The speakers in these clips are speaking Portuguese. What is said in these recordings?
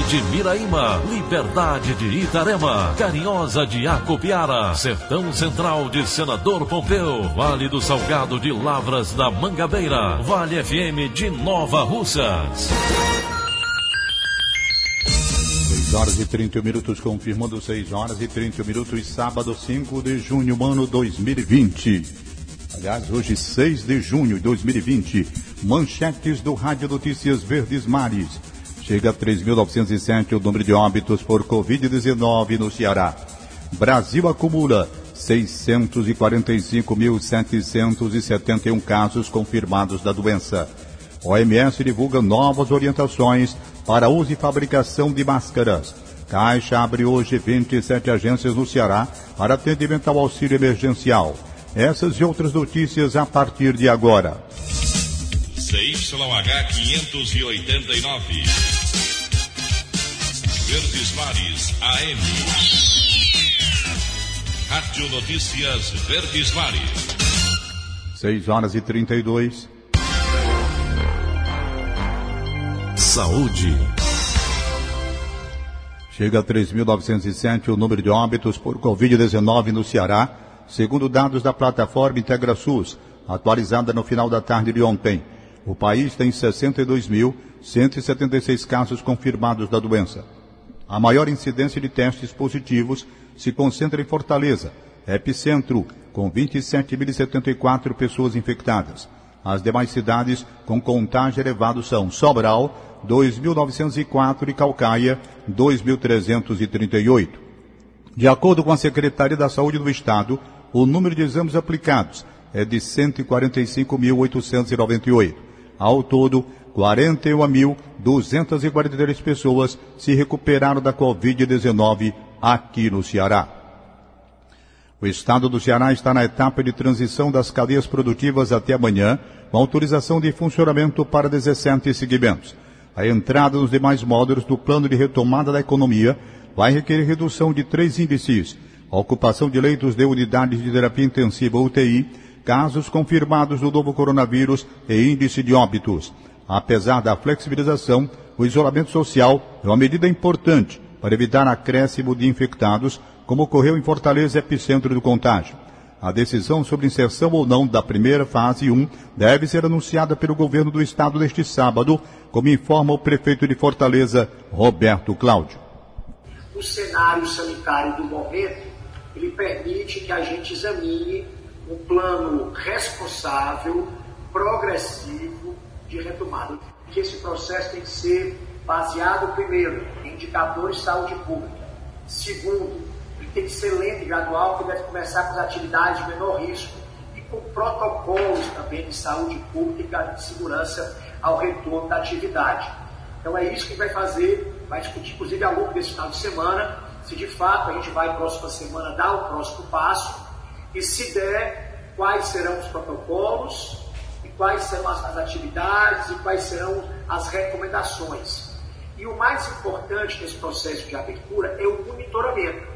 de Miraíma. Liberdade de. Itarema, Carinhosa de Acopiara, Sertão Central de Senador Pompeu, Vale do Salgado de Lavras da Mangabeira, Vale FM de Nova Russas. 6 horas e 30 minutos, confirmando 6 horas e 30 minutos, sábado 5 de junho, ano 2020. Aliás, hoje 6 de junho de 2020, manchetes do Rádio Notícias Verdes Mares. Chega a 3.907 o número de óbitos por Covid-19 no Ceará. Brasil acumula 645.771 casos confirmados da doença. OMS divulga novas orientações para uso e fabricação de máscaras. Caixa abre hoje 27 agências no Ceará para atendimento ao auxílio emergencial. Essas e outras notícias a partir de agora. CYH 589. Verdes Mares AM. Rádio Notícias Verdes Mares. 6 horas e 32. Saúde. Chega a 3.907 o número de óbitos por Covid-19 no Ceará, segundo dados da plataforma IntegraSUS, atualizada no final da tarde de ontem. O país tem 62.176 casos confirmados da doença. A maior incidência de testes positivos se concentra em Fortaleza, epicentro, com 27.074 pessoas infectadas. As demais cidades com contágio elevado são Sobral, 2.904 e Calcaia, 2.338. De acordo com a Secretaria da Saúde do Estado, o número de exames aplicados é de 145.898. Ao todo, 41.243 pessoas se recuperaram da Covid-19 aqui no Ceará. O estado do Ceará está na etapa de transição das cadeias produtivas até amanhã, com autorização de funcionamento para 17 segmentos. A entrada nos demais módulos do plano de retomada da economia vai requerer redução de três índices: a ocupação de leitos de unidades de terapia intensiva UTI, casos confirmados do novo coronavírus e índice de óbitos. Apesar da flexibilização, o isolamento social é uma medida importante para evitar acréscimo de infectados, como ocorreu em Fortaleza, epicentro do contágio. A decisão sobre inserção ou não da primeira fase 1 deve ser anunciada pelo governo do estado neste sábado, como informa o prefeito de Fortaleza, Roberto Cláudio. O cenário sanitário do momento, ele permite que a gente examine um plano responsável, progressivo de retomada. Que esse processo tem que ser baseado, primeiro, em indicadores de saúde pública. Segundo, ele tem que ser lento e gradual, que deve começar com as atividades de menor risco e com protocolos também de saúde pública e de segurança ao retorno da atividade. Então é isso que vai fazer, vai discutir inclusive ao longo desse final de semana, se de fato a gente vai próxima semana dar o próximo passo e se der, quais serão os protocolos quais serão as, as atividades e quais serão as recomendações. E o mais importante nesse processo de abertura é o monitoramento.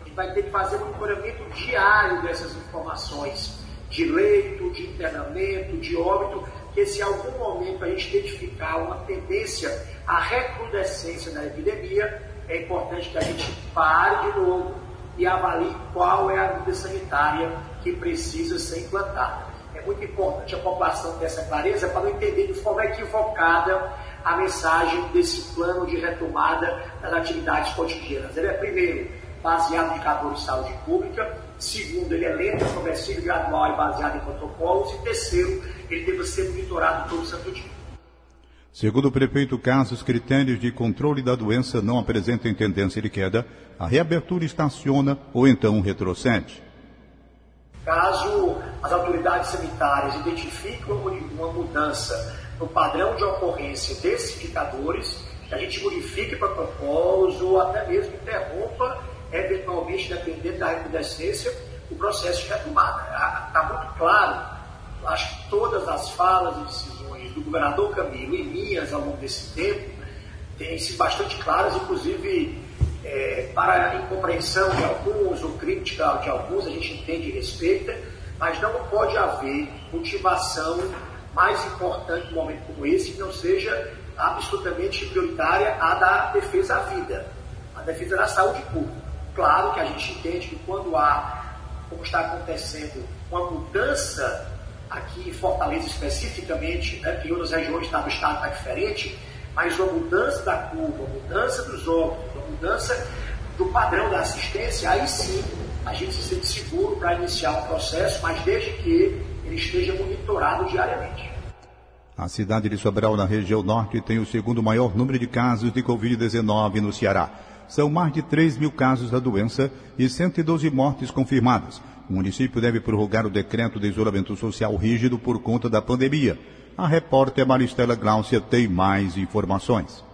A gente vai ter que fazer um monitoramento diário dessas informações de leito, de internamento, de óbito, que se em algum momento a gente identificar uma tendência à recrudescência da epidemia, é importante que a gente pare de novo e avalie qual é a medida sanitária que precisa ser implantada. Muito importante a população ter essa clareza para não entender de forma equivocada a mensagem desse plano de retomada das atividades cotidianas. Ele é, primeiro, baseado em indicadores de saúde pública, segundo, ele é lento, progressivo, gradual e baseado em protocolos, e terceiro, ele deve ser monitorado todo santo dia. Segundo o prefeito, caso os critérios de controle da doença não apresentem tendência de queda, a reabertura estaciona ou então retrocede. Caso as autoridades sanitárias identifiquem uma mudança no padrão de ocorrência desses indicadores, a gente modifique protocolos ou até mesmo interrompa, eventualmente, dependendo da recrudescência, o processo de retomada. Está muito claro, acho que todas as falas e decisões do governador Camilo e minhas ao longo desse tempo têm sido bastante claras, inclusive é, para a incompreensão de alguns ou crítica de alguns, a gente entende e respeita, mas não pode haver motivação mais importante num momento como esse que não seja absolutamente prioritária a da defesa à vida, a defesa da saúde pública. Claro que a gente entende que quando há, como está acontecendo, uma mudança aqui em Fortaleza especificamente, né, que em outras regiões do estado está diferente, mas uma mudança da curva, mudança dos uma mudança do padrão da assistência, aí sim a gente se sente seguro para iniciar o processo, mas desde que ele esteja monitorado diariamente. A cidade de Sobral, na região norte, tem o segundo maior número de casos de Covid-19 no Ceará. São mais de 3 mil casos da doença e 112 mortes confirmadas. O município deve prorrogar o decreto de isolamento social rígido por conta da pandemia. A repórter Maristela Glaucia tem mais informações.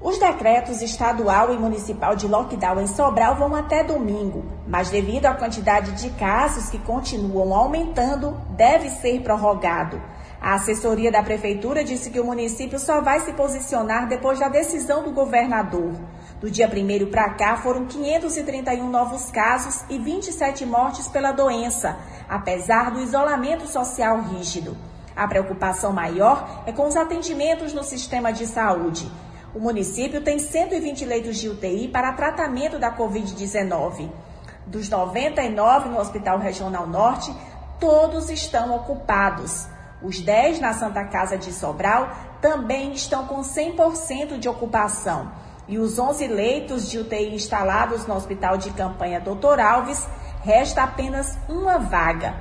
Os decretos estadual e municipal de lockdown em Sobral vão até domingo, mas devido à quantidade de casos que continuam aumentando, deve ser prorrogado. A assessoria da prefeitura disse que o município só vai se posicionar depois da decisão do governador. Do dia 1 para cá foram 531 novos casos e 27 mortes pela doença, apesar do isolamento social rígido. A preocupação maior é com os atendimentos no sistema de saúde. O município tem 120 leitos de UTI para tratamento da Covid-19. Dos 99 no Hospital Regional Norte, todos estão ocupados. Os 10 na Santa Casa de Sobral também estão com 100% de ocupação. E os 11 leitos de UTI instalados no Hospital de Campanha Doutor Alves, resta apenas uma vaga.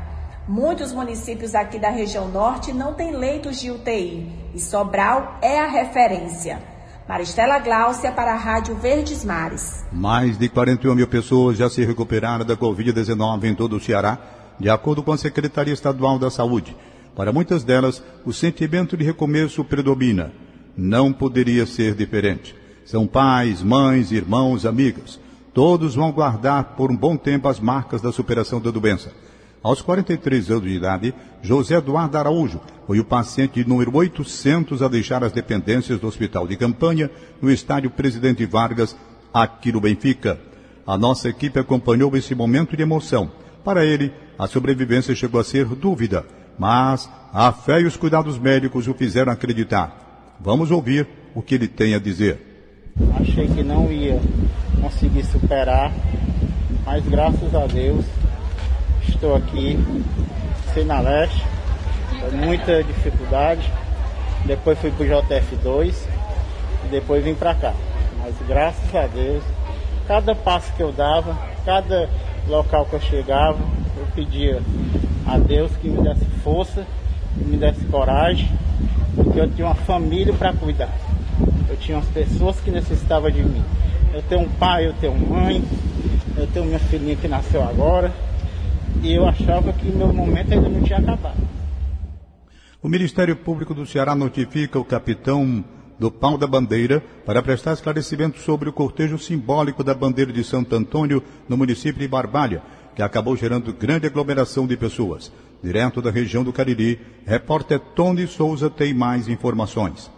Muitos municípios aqui da região norte não têm leitos de UTI e Sobral é a referência. Maristela Gláucia para a Rádio Verdes Mares. Mais de 41 mil pessoas já se recuperaram da Covid-19 em todo o Ceará, de acordo com a Secretaria Estadual da Saúde. Para muitas delas, o sentimento de recomeço predomina. Não poderia ser diferente. São pais, mães, irmãos, amigas. Todos vão guardar por um bom tempo as marcas da superação da doença. Aos 43 anos de idade, José Eduardo Araújo foi o paciente número 800 a deixar as dependências do hospital de campanha no estádio Presidente Vargas, aqui no Benfica. A nossa equipe acompanhou esse momento de emoção. Para ele, a sobrevivência chegou a ser dúvida, mas a fé e os cuidados médicos o fizeram acreditar. Vamos ouvir o que ele tem a dizer. Achei que não ia conseguir superar, mas graças a Deus estou aqui, na Leste, com muita dificuldade. Depois fui para o JF2 e depois vim para cá. Mas graças a Deus, cada passo que eu dava, cada local que eu chegava, eu pedia a Deus que me desse força, que me desse coragem, porque eu tinha uma família para cuidar. Eu tinha umas pessoas que necessitavam de mim. Eu tenho um pai, eu tenho mãe, eu tenho minha filhinha que nasceu agora e eu achava que meu momento ainda não tinha acabado. O Ministério Público do Ceará notifica o capitão do Pau da Bandeira para prestar esclarecimento sobre o cortejo simbólico da bandeira de Santo Antônio no município de Barbalha, que acabou gerando grande aglomeração de pessoas. Direto da região do Cariri, repórter Tony Souza tem mais informações.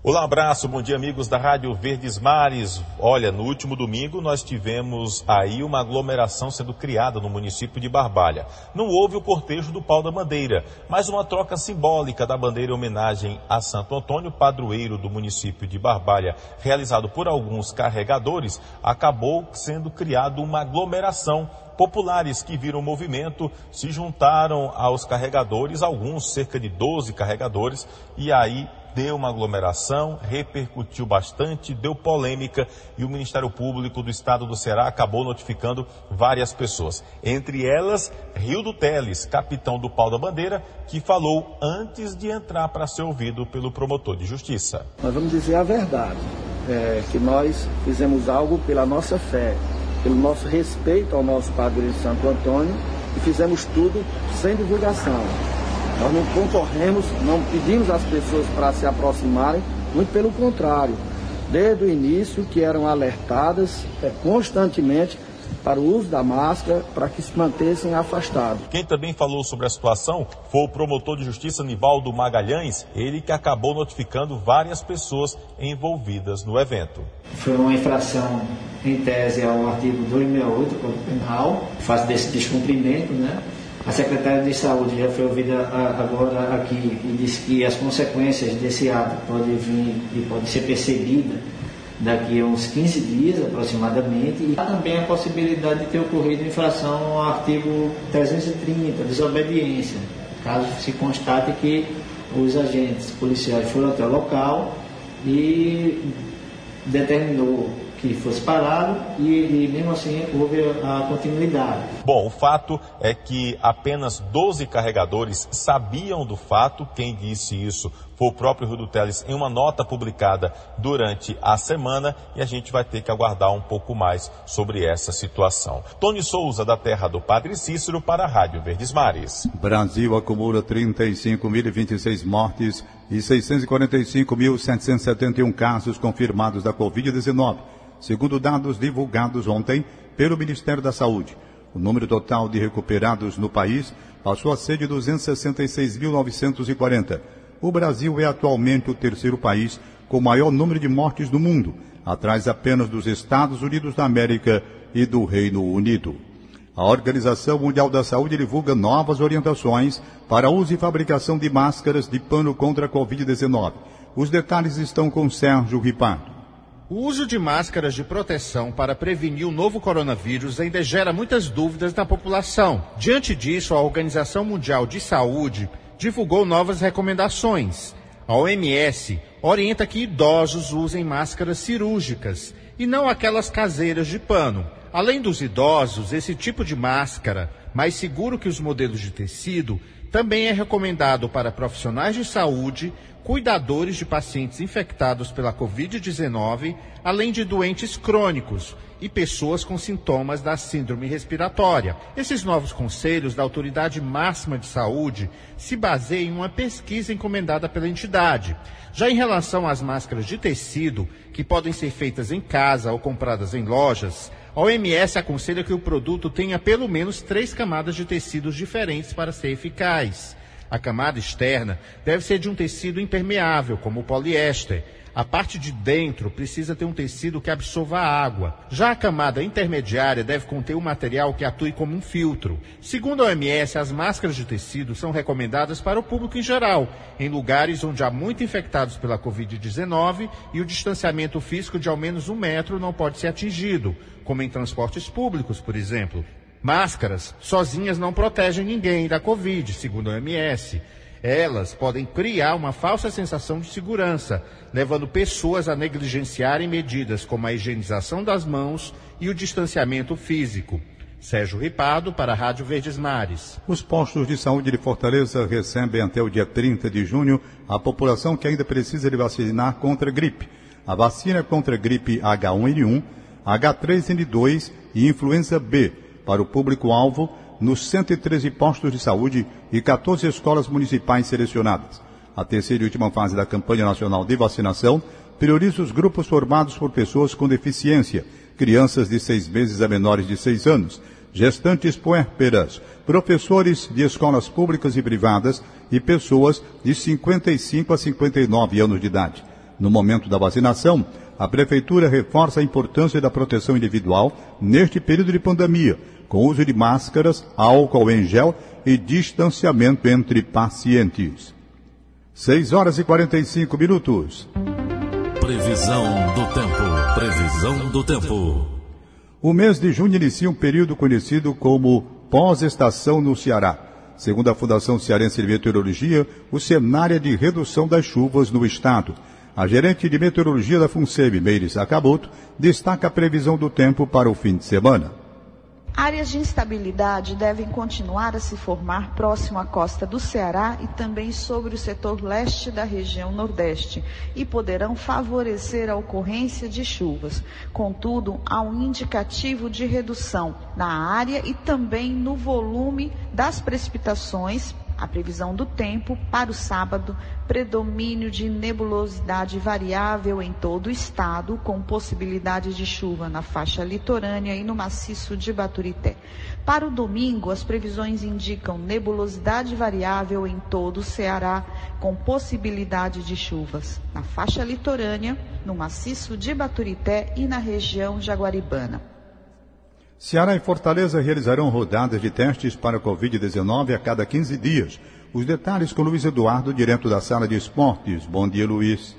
Olá, abraço, bom dia amigos da Rádio Verdes Mares. Olha, no último domingo nós tivemos aí uma aglomeração sendo criada no município de Barbalha. Não houve o cortejo do pau da bandeira, mas uma troca simbólica da bandeira em homenagem a Santo Antônio, padroeiro do município de Barbalha, realizado por alguns carregadores, acabou sendo criado uma aglomeração populares que viram o movimento se juntaram aos carregadores, alguns, cerca de 12 carregadores, e aí deu uma aglomeração, repercutiu bastante, deu polêmica e o Ministério Público do Estado do Ceará acabou notificando várias pessoas. Entre elas, Rio do Teles, capitão do Pau da Bandeira, que falou antes de entrar para ser ouvido pelo promotor de justiça. Nós vamos dizer a verdade, é, que nós fizemos algo pela nossa fé, pelo nosso respeito ao nosso Padre Santo Antônio e fizemos tudo sem divulgação. Nós não concorremos, não pedimos às pessoas para se aproximarem, muito pelo contrário. Desde o início que eram alertadas é, constantemente para o uso da máscara para que se mantessem afastados. Quem também falou sobre a situação foi o promotor de justiça Nivaldo Magalhães, ele que acabou notificando várias pessoas envolvidas no evento. Foi uma infração em tese ao artigo 268 do Código Penal, faz desse descumprimento, né? A secretária de Saúde já foi ouvida agora aqui e disse que as consequências desse ato podem vir e podem ser percebidas daqui a uns 15 dias aproximadamente. E há também a possibilidade de ter ocorrido infração ao artigo 330, desobediência, caso se constate que os agentes policiais foram até o local e determinou que fosse parado e, e, mesmo assim houve a continuidade. Bom, o fato é que apenas 12 carregadores sabiam do fato. Quem disse isso foi o próprio Rio Teles em uma nota publicada durante a semana e a gente vai ter que aguardar um pouco mais sobre essa situação. Tony Souza, da terra do Padre Cícero, para a Rádio Verdes Mares. Brasil acumula 35.026 mortes e 645.771 casos confirmados da Covid-19 segundo dados divulgados ontem pelo Ministério da Saúde. O número total de recuperados no país passou a ser de 266.940. O Brasil é atualmente o terceiro país com maior número de mortes do mundo, atrás apenas dos Estados Unidos da América e do Reino Unido. A Organização Mundial da Saúde divulga novas orientações para uso e fabricação de máscaras de pano contra a Covid-19. Os detalhes estão com Sérgio Ripardo. O uso de máscaras de proteção para prevenir o novo coronavírus ainda gera muitas dúvidas na população. Diante disso, a Organização Mundial de Saúde divulgou novas recomendações. A OMS orienta que idosos usem máscaras cirúrgicas e não aquelas caseiras de pano. Além dos idosos, esse tipo de máscara, mais seguro que os modelos de tecido, também é recomendado para profissionais de saúde, cuidadores de pacientes infectados pela Covid-19, além de doentes crônicos e pessoas com sintomas da síndrome respiratória. Esses novos conselhos da Autoridade Máxima de Saúde se baseiam em uma pesquisa encomendada pela entidade. Já em relação às máscaras de tecido, que podem ser feitas em casa ou compradas em lojas, a OMS aconselha que o produto tenha pelo menos três camadas de tecidos diferentes para ser eficaz. A camada externa deve ser de um tecido impermeável, como o poliéster. A parte de dentro precisa ter um tecido que absorva a água. Já a camada intermediária deve conter um material que atue como um filtro. Segundo a OMS, as máscaras de tecido são recomendadas para o público em geral, em lugares onde há muito infectados pela Covid-19 e o distanciamento físico de ao menos um metro não pode ser atingido, como em transportes públicos, por exemplo. Máscaras sozinhas não protegem ninguém da Covid, segundo a OMS. Elas podem criar uma falsa sensação de segurança, levando pessoas a negligenciarem medidas como a higienização das mãos e o distanciamento físico. Sérgio Ripado, para a Rádio Verdes Mares. Os postos de saúde de Fortaleza recebem até o dia 30 de junho a população que ainda precisa de vacinar contra a gripe. A vacina contra a gripe H1N1, H3N2 e influenza B para o público-alvo nos 113 postos de saúde e 14 escolas municipais selecionadas. A terceira e última fase da campanha nacional de vacinação prioriza os grupos formados por pessoas com deficiência, crianças de seis meses a menores de seis anos, gestantes puérperas, professores de escolas públicas e privadas e pessoas de 55 a 59 anos de idade. No momento da vacinação, a Prefeitura reforça a importância da proteção individual neste período de pandemia, com uso de máscaras, álcool em gel e distanciamento entre pacientes. 6 horas e 45 minutos. Previsão do tempo. Previsão do tempo. O mês de junho inicia um período conhecido como pós-estação no Ceará. Segundo a Fundação Cearense de Meteorologia, o cenário é de redução das chuvas no estado. A gerente de meteorologia da FUNSEB, Meires Acaboto, destaca a previsão do tempo para o fim de semana. Áreas de instabilidade devem continuar a se formar próximo à costa do Ceará e também sobre o setor leste da região Nordeste e poderão favorecer a ocorrência de chuvas. Contudo, há um indicativo de redução na área e também no volume das precipitações a previsão do tempo para o sábado, predomínio de nebulosidade variável em todo o estado, com possibilidade de chuva na faixa litorânea e no maciço de Baturité. Para o domingo, as previsões indicam nebulosidade variável em todo o Ceará, com possibilidade de chuvas na faixa litorânea, no maciço de Baturité e na região jaguaribana. Ceará e Fortaleza realizarão rodadas de testes para Covid-19 a cada 15 dias. Os detalhes com Luiz Eduardo, direto da sala de esportes. Bom dia, Luiz.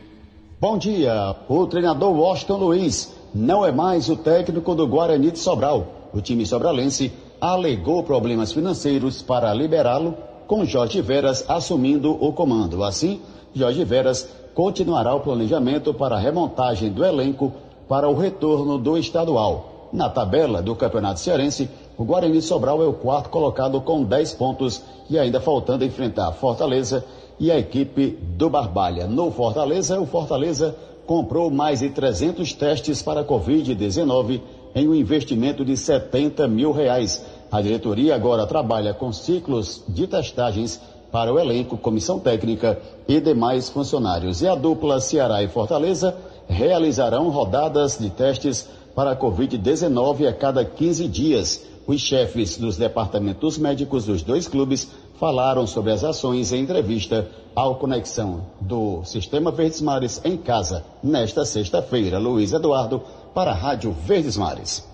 Bom dia. O treinador Washington Luiz não é mais o técnico do Guarani de Sobral. O time sobralense alegou problemas financeiros para liberá-lo, com Jorge Veras assumindo o comando. Assim, Jorge Veras continuará o planejamento para a remontagem do elenco para o retorno do estadual. Na tabela do Campeonato Cearense, o Guarani Sobral é o quarto colocado com 10 pontos e ainda faltando enfrentar Fortaleza e a equipe do Barbalha. No Fortaleza, o Fortaleza comprou mais de 300 testes para a Covid-19 em um investimento de 70 mil reais. A diretoria agora trabalha com ciclos de testagens para o elenco, comissão técnica e demais funcionários. E a dupla Ceará e Fortaleza realizarão rodadas de testes para a Covid-19 a cada 15 dias. Os chefes dos departamentos médicos dos dois clubes falaram sobre as ações em entrevista ao Conexão do Sistema Verdes Mares em casa nesta sexta-feira. Luiz Eduardo para a Rádio Verdes Mares.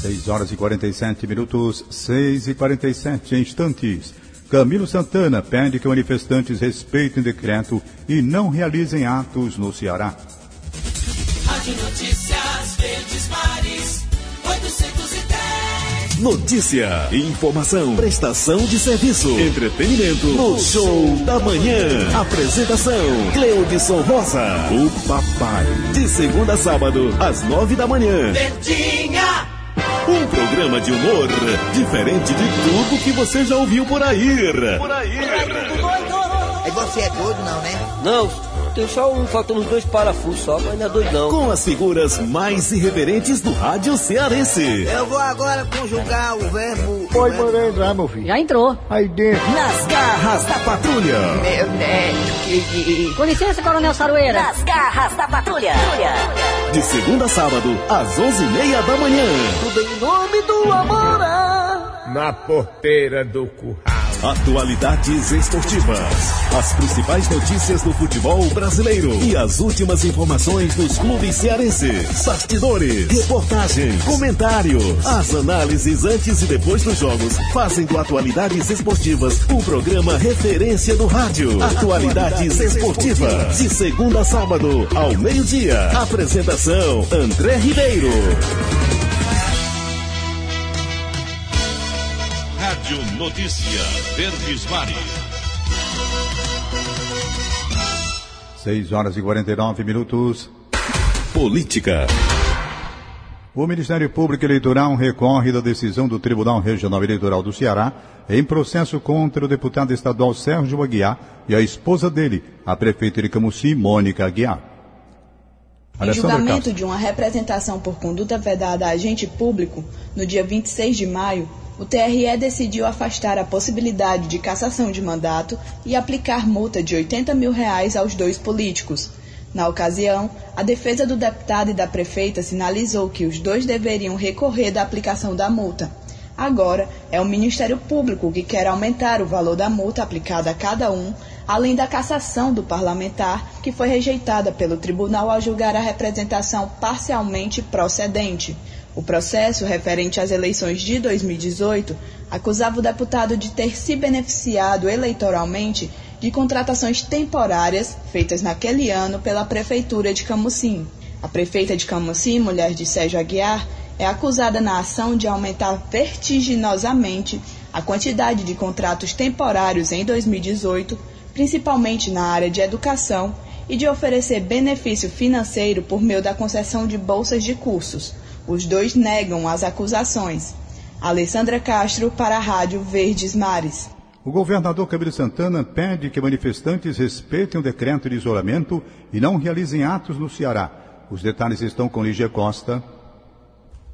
6 horas e 47 minutos, 6 e 47 instantes. Camilo Santana pede que manifestantes respeitem decreto e não realizem atos no Ceará. Rádio Notícias Verdes Mares, 810. Notícia, informação, prestação de serviço, entretenimento no Show da Manhã. Apresentação, Cleudson Rosa, o papai. De segunda a sábado, às nove da manhã. Verdinha. Um programa de humor diferente de tudo que você já ouviu por aí. Por aí. É você é doido não, né? Não. Tem só um, faltando uns dois parafusos só, mas não é doido não. Com as figuras mais irreverentes do rádio cearense. Eu vou agora conjugar o verbo... Oi, mandei entrar, meu filho. Já entrou. Aí dentro. Nas garras da patrulha. Meu neto, que... Com licença, Coronel Saroeira. Nas garras da patrulha. De segunda a sábado, às onze e meia da manhã. Tudo em nome do amor. Na porteira do curral. Atualidades esportivas. As principais notícias do futebol brasileiro e as últimas informações dos clubes cearenses. Bastidores, reportagens, comentários. As análises antes e depois dos jogos fazem do Atualidades Esportivas um programa referência do rádio. Atualidades Esportivas. De segunda a sábado, ao meio-dia. Apresentação: André Ribeiro. Rádio Notícia Verdes Mares. 6 horas e 49 minutos. Política. O Ministério Público Eleitoral recorre da decisão do Tribunal Regional Eleitoral do Ceará em processo contra o deputado estadual Sérgio Aguiar e a esposa dele, a prefeita de Camusim, Mônica Aguiar. Em julgamento de uma representação por conduta vedada a agente público, no dia 26 de maio, o TRE decidiu afastar a possibilidade de cassação de mandato e aplicar multa de 80 mil reais aos dois políticos. Na ocasião, a defesa do deputado e da prefeita sinalizou que os dois deveriam recorrer da aplicação da multa. Agora, é o Ministério Público que quer aumentar o valor da multa aplicada a cada um, além da cassação do parlamentar, que foi rejeitada pelo tribunal ao julgar a representação parcialmente procedente. O processo referente às eleições de 2018 acusava o deputado de ter se beneficiado eleitoralmente de contratações temporárias feitas naquele ano pela Prefeitura de Camusim. A prefeita de Camusim, mulher de Sérgio Aguiar, é acusada na ação de aumentar vertiginosamente a quantidade de contratos temporários em 2018, principalmente na área de educação, e de oferecer benefício financeiro por meio da concessão de bolsas de cursos. Os dois negam as acusações. Alessandra Castro para a Rádio Verdes Mares. O governador Camilo Santana pede que manifestantes respeitem o decreto de isolamento e não realizem atos no Ceará. Os detalhes estão com Lígia Costa.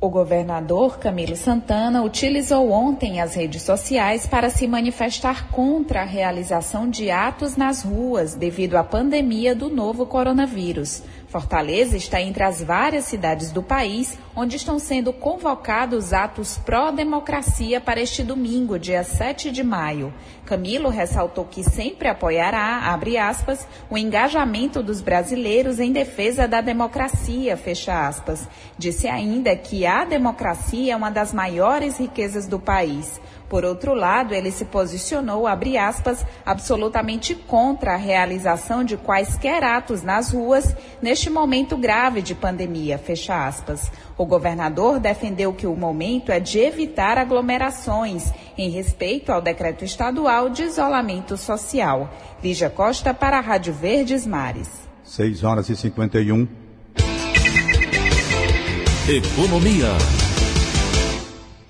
O governador Camilo Santana utilizou ontem as redes sociais para se manifestar contra a realização de atos nas ruas devido à pandemia do novo coronavírus. Fortaleza está entre as várias cidades do país onde estão sendo convocados atos pró-democracia para este domingo, dia 7 de maio. Camilo ressaltou que sempre apoiará, abre aspas, o engajamento dos brasileiros em defesa da democracia, fecha aspas. Disse ainda que a democracia é uma das maiores riquezas do país. Por outro lado, ele se posicionou, abre aspas, absolutamente contra a realização de quaisquer atos nas ruas neste momento grave de pandemia, fecha aspas. O governador defendeu que o momento é de evitar aglomerações, em respeito ao decreto estadual de isolamento social. Lígia Costa para a Rádio Verdes Mares. 6 horas e 51. Economia.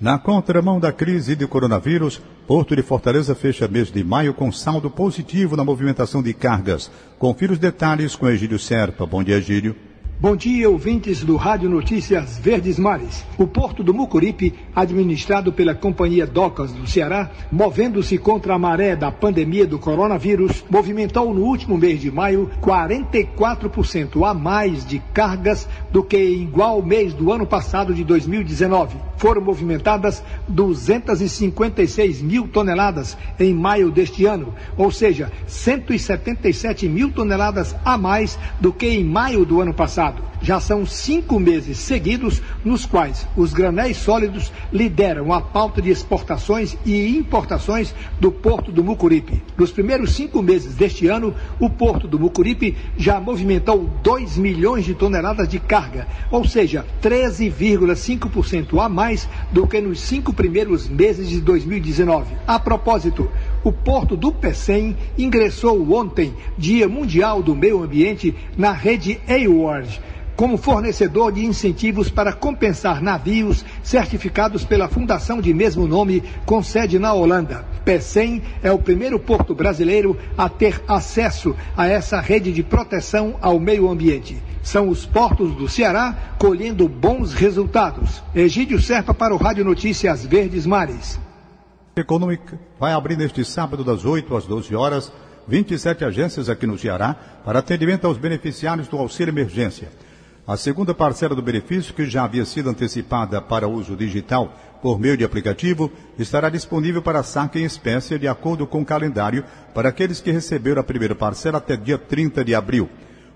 Na contramão da crise de coronavírus, Porto de Fortaleza fecha mês de maio com saldo positivo na movimentação de cargas. Confira os detalhes com Egílio Serpa. Bom dia, Egílio. Bom dia, ouvintes do Rádio Notícias Verdes Mares. O porto do Mucuripe, administrado pela Companhia Docas do Ceará, movendo-se contra a maré da pandemia do coronavírus, movimentou no último mês de maio 44% a mais de cargas do que em igual mês do ano passado de 2019. Foram movimentadas 256 mil toneladas em maio deste ano, ou seja, 177 mil toneladas a mais do que em maio do ano passado. Já são cinco meses seguidos nos quais os granéis sólidos lideram a pauta de exportações e importações do Porto do Mucuripe. Nos primeiros cinco meses deste ano, o Porto do Mucuripe já movimentou 2 milhões de toneladas de carga, ou seja, 13,5% a mais do que nos cinco primeiros meses de 2019. A propósito, o porto do Pecém ingressou ontem, Dia Mundial do Meio Ambiente, na rede AWARD, como fornecedor de incentivos para compensar navios certificados pela fundação de mesmo nome com sede na Holanda. Pecém é o primeiro porto brasileiro a ter acesso a essa rede de proteção ao meio ambiente. São os portos do Ceará colhendo bons resultados. Egídio Serpa para o Rádio Notícias Verdes Mares. Econômica vai abrir neste sábado das 8 às 12 horas 27 agências aqui no Ceará para atendimento aos beneficiários do auxílio emergência. A segunda parcela do benefício, que já havia sido antecipada para uso digital por meio de aplicativo, estará disponível para saque em espécie de acordo com o calendário para aqueles que receberam a primeira parcela até dia 30 de abril.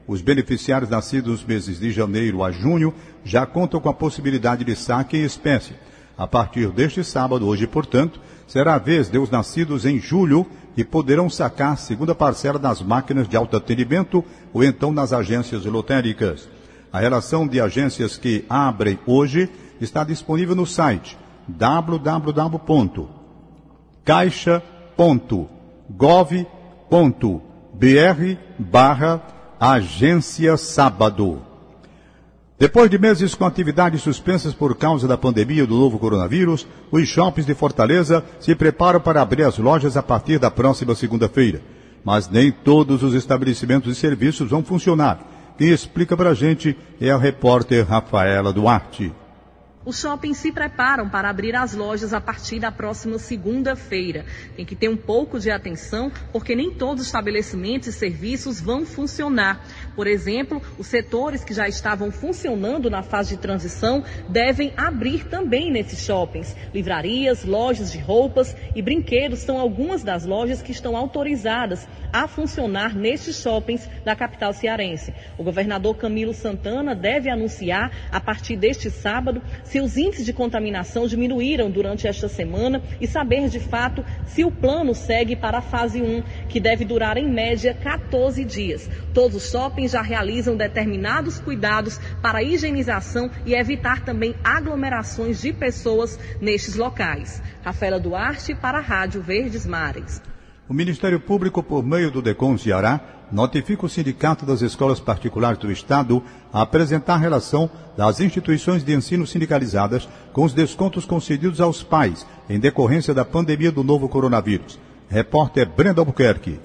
Os beneficiários nascidos nos meses de janeiro a junho já contam com a possibilidade de saque em espécie. A partir deste sábado, hoje, portanto, será a vez de os nascidos em julho e poderão sacar a segunda parcela nas máquinas de autoatendimento ou então nas agências lotéricas. A relação de agências que abrem hoje está disponível no site www.caixa.gov.br barra agência sábado. Depois de meses com atividades suspensas por causa da pandemia do novo coronavírus, os shoppings de Fortaleza se preparam para abrir as lojas a partir da próxima segunda-feira. Mas nem todos os estabelecimentos e serviços vão funcionar. Quem explica para a gente é a repórter Rafaela Duarte. Os shoppings se preparam para abrir as lojas a partir da próxima segunda-feira. Tem que ter um pouco de atenção, porque nem todos os estabelecimentos e serviços vão funcionar. Por exemplo, os setores que já estavam funcionando na fase de transição devem abrir também nesses shoppings. Livrarias, lojas de roupas e brinquedos são algumas das lojas que estão autorizadas a funcionar nestes shoppings da capital cearense. O governador Camilo Santana deve anunciar, a partir deste sábado, se os índices de contaminação diminuíram durante esta semana e saber de fato se o plano segue para a fase 1, que deve durar em média 14 dias. Todos os shoppings já realizam determinados cuidados para a higienização e evitar também aglomerações de pessoas nestes locais. Rafaela Duarte para a Rádio Verdes Mares. O Ministério Público, por meio do DECOM Ceará, notifica o Sindicato das Escolas Particulares do Estado a apresentar relação das instituições de ensino sindicalizadas com os descontos concedidos aos pais em decorrência da pandemia do novo coronavírus. Repórter Brenda Albuquerque.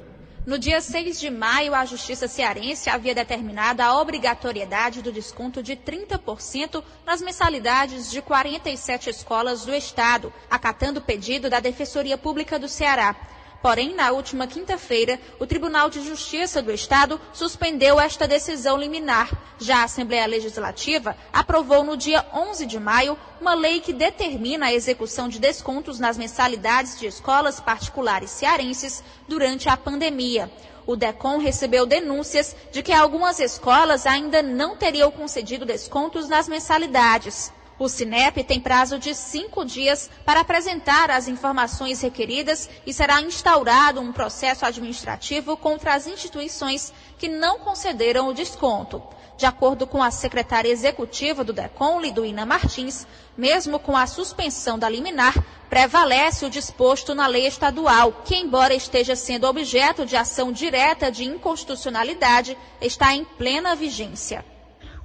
No dia 6 de maio, a Justiça Cearense havia determinado a obrigatoriedade do desconto de 30% nas mensalidades de 47 escolas do Estado, acatando o pedido da Defensoria Pública do Ceará. Porém, na última quinta-feira, o Tribunal de Justiça do Estado suspendeu esta decisão liminar. Já a Assembleia Legislativa aprovou no dia 11 de maio uma lei que determina a execução de descontos nas mensalidades de escolas particulares cearenses durante a pandemia. O DECOM recebeu denúncias de que algumas escolas ainda não teriam concedido descontos nas mensalidades. O Sinep tem prazo de cinco dias para apresentar as informações requeridas e será instaurado um processo administrativo contra as instituições que não concederam o desconto. De acordo com a secretária executiva do DECOM, Liduína Martins, mesmo com a suspensão da liminar, prevalece o disposto na lei estadual, que, embora esteja sendo objeto de ação direta de inconstitucionalidade, está em plena vigência.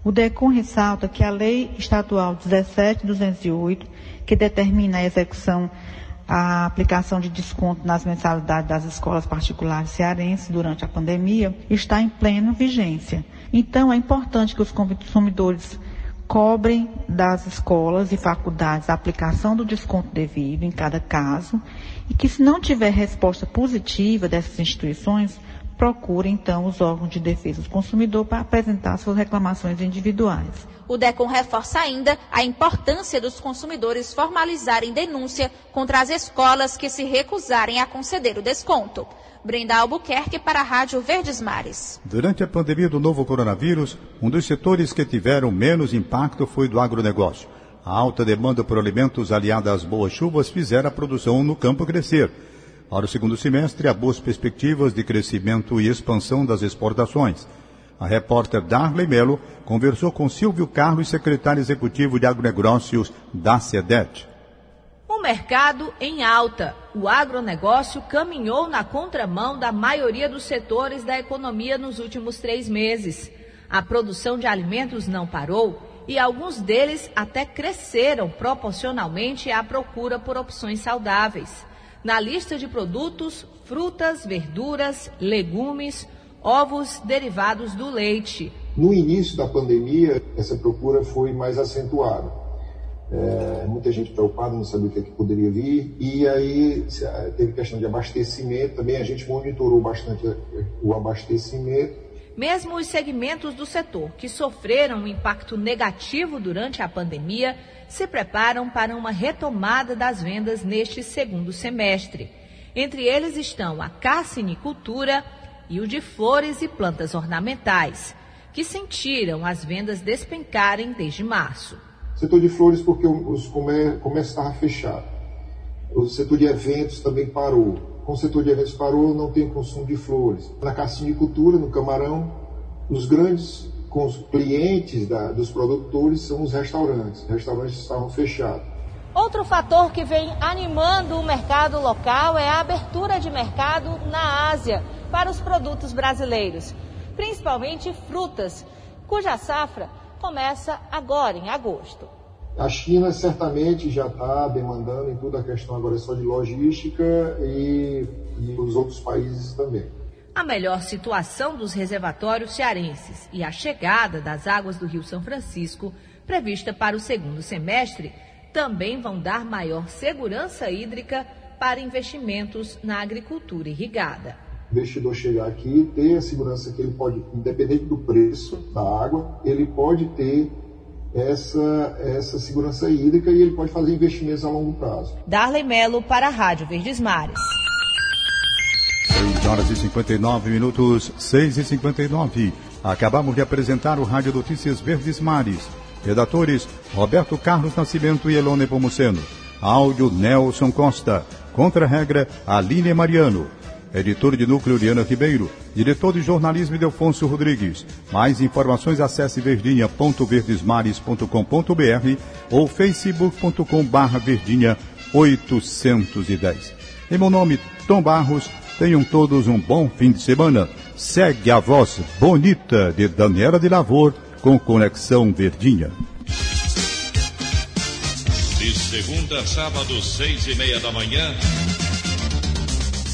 O DECOM ressalta que a Lei Estadual 17208, que determina a execução, a aplicação de desconto nas mensalidades das escolas particulares cearenses durante a pandemia, está em plena vigência. Então, é importante que os consumidores cobrem das escolas e faculdades a aplicação do desconto devido em cada caso e que, se não tiver resposta positiva dessas instituições, procure então os órgãos de defesa do consumidor para apresentar suas reclamações individuais. O DECOM reforça ainda a importância dos consumidores formalizarem denúncia contra as escolas que se recusarem a conceder o desconto. Brenda Albuquerque para a Rádio Verdes Mares. Durante a pandemia do novo coronavírus, um dos setores que tiveram menos impacto foi do agronegócio. A alta demanda por alimentos aliada às boas chuvas fizeram a produção no campo crescer. Para o segundo semestre, há boas perspectivas de crescimento e expansão das exportações. A repórter Darley Melo conversou com Silvio Carlos, secretário executivo de agronegócios da SEDET. O mercado em alta. O agronegócio caminhou na contramão da maioria dos setores da economia nos últimos três meses. A produção de alimentos não parou e alguns deles até cresceram proporcionalmente à procura por opções saudáveis na lista de produtos frutas, verduras, legumes, ovos derivados do leite. No início da pandemia, essa procura foi mais acentuada. É, muita gente preocupada, não sabia o que, é que poderia vir, e aí teve questão de abastecimento, também a gente monitorou bastante o abastecimento. Mesmo os segmentos do setor que sofreram um impacto negativo durante a pandemia se preparam para uma retomada das vendas neste segundo semestre. Entre eles estão a carcinicultura e o de flores e plantas ornamentais, que sentiram as vendas despencarem desde março. Setor de flores porque os comércios estavam fechados. O setor de eventos também parou. Com o setor de eventos parou, não tem consumo de flores. Na carcinicultura, no camarão, os grandes clientes da, dos produtores são os restaurantes. Os restaurantes estavam fechados. Outro fator que vem animando o mercado local é a abertura de mercado na Ásia para os produtos brasileiros, principalmente frutas, cuja safra começa agora, em agosto. A China certamente já está demandando em toda a questão agora só de logística e, e os outros países também. A melhor situação dos reservatórios cearenses e a chegada das águas do Rio São Francisco, prevista para o segundo semestre, também vão dar maior segurança hídrica para investimentos na agricultura irrigada. O investidor chegar aqui ter a segurança que ele pode, independente do preço da água, ele pode ter essa, essa segurança hídrica e ele pode fazer investimentos a longo prazo. Darley Melo para a Rádio Verdes Mares. 6 horas e 59 minutos, 6 e 59. Acabamos de apresentar o Rádio Notícias Verdes Mares. Redatores Roberto Carlos Nascimento e Elone Pomuceno. Áudio Nelson Costa. Contra-regra Aline Mariano. Editor de núcleo Liana Ribeiro. Diretor de jornalismo Delfonso Rodrigues. Mais informações acesse verdinha.verdesmares.com.br ou facebook.com barra verdinha 810. Em meu nome, Tom Barros, tenham todos um bom fim de semana. Segue a voz bonita de Daniela de Lavor com Conexão Verdinha. De segunda a sábado, seis e meia da manhã.